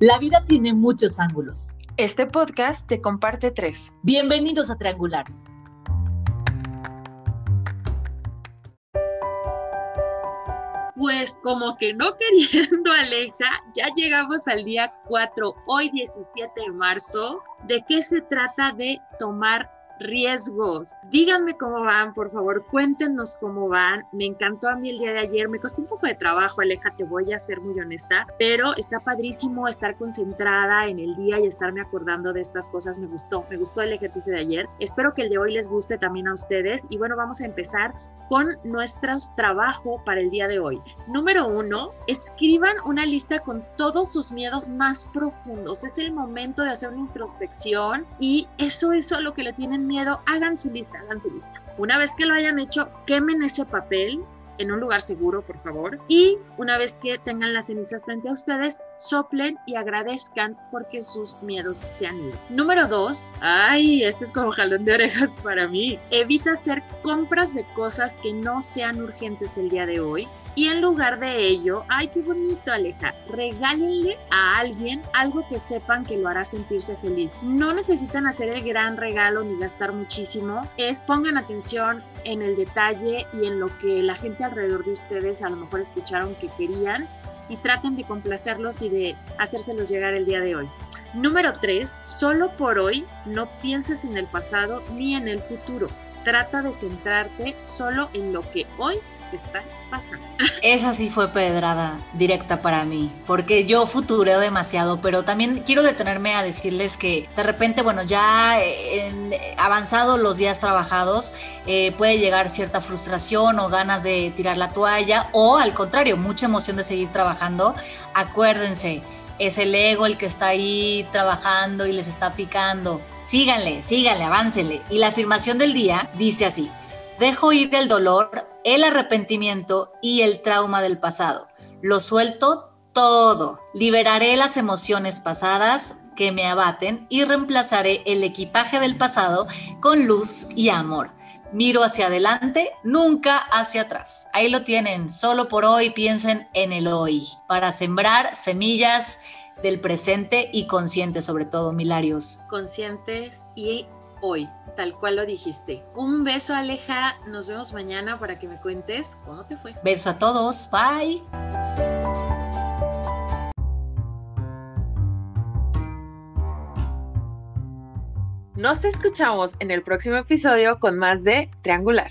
La vida tiene muchos ángulos. Este podcast te comparte tres. Bienvenidos a Triangular. Pues como que no queriendo, Aleja, ya llegamos al día 4, hoy 17 de marzo. ¿De qué se trata de tomar riesgos. Díganme cómo van, por favor, cuéntenos cómo van. Me encantó a mí el día de ayer, me costó un poco de trabajo, Aleja, te voy a ser muy honesta, pero está padrísimo estar concentrada en el día y estarme acordando de estas cosas. Me gustó, me gustó el ejercicio de ayer. Espero que el de hoy les guste también a ustedes. Y bueno, vamos a empezar con nuestro trabajo para el día de hoy. Número uno, escriban una lista con todos sus miedos más profundos. Es el momento de hacer una introspección y eso es lo que le tienen miedo, hagan su lista, hagan su lista. Una vez que lo hayan hecho, quemen ese papel en un lugar seguro, por favor. Y una vez que tengan las cenizas frente a ustedes, soplen y agradezcan porque sus miedos se han ido. Número dos, ay, este es como jalón de orejas para mí. Evita hacer compras de cosas que no sean urgentes el día de hoy. Y en lugar de ello, ay, qué bonito, Aleja, regálenle a alguien algo que sepan que lo hará sentirse feliz. No necesitan hacer el gran regalo ni gastar muchísimo. Es pongan atención en el detalle y en lo que la gente alrededor de ustedes a lo mejor escucharon que querían y traten de complacerlos y de hacérselos llegar el día de hoy. Número 3. Solo por hoy no pienses en el pasado ni en el futuro. Trata de centrarte solo en lo que hoy está pasando. Esa sí fue pedrada directa para mí, porque yo futureo demasiado, pero también quiero detenerme a decirles que de repente, bueno, ya en avanzado los días trabajados, eh, puede llegar cierta frustración o ganas de tirar la toalla, o al contrario, mucha emoción de seguir trabajando. Acuérdense, es el ego el que está ahí trabajando y les está picando. Síganle, síganle, aváncenle. Y la afirmación del día dice así, dejo ir el dolor el arrepentimiento y el trauma del pasado. Lo suelto todo. Liberaré las emociones pasadas que me abaten y reemplazaré el equipaje del pasado con luz y amor. Miro hacia adelante, nunca hacia atrás. Ahí lo tienen. Solo por hoy piensen en el hoy para sembrar semillas del presente y conscientes sobre todo, Milarios. Conscientes y hoy, tal cual lo dijiste. Un beso, Aleja. Nos vemos mañana para que me cuentes cómo te fue. Beso a todos. Bye. Nos escuchamos en el próximo episodio con más de Triangular.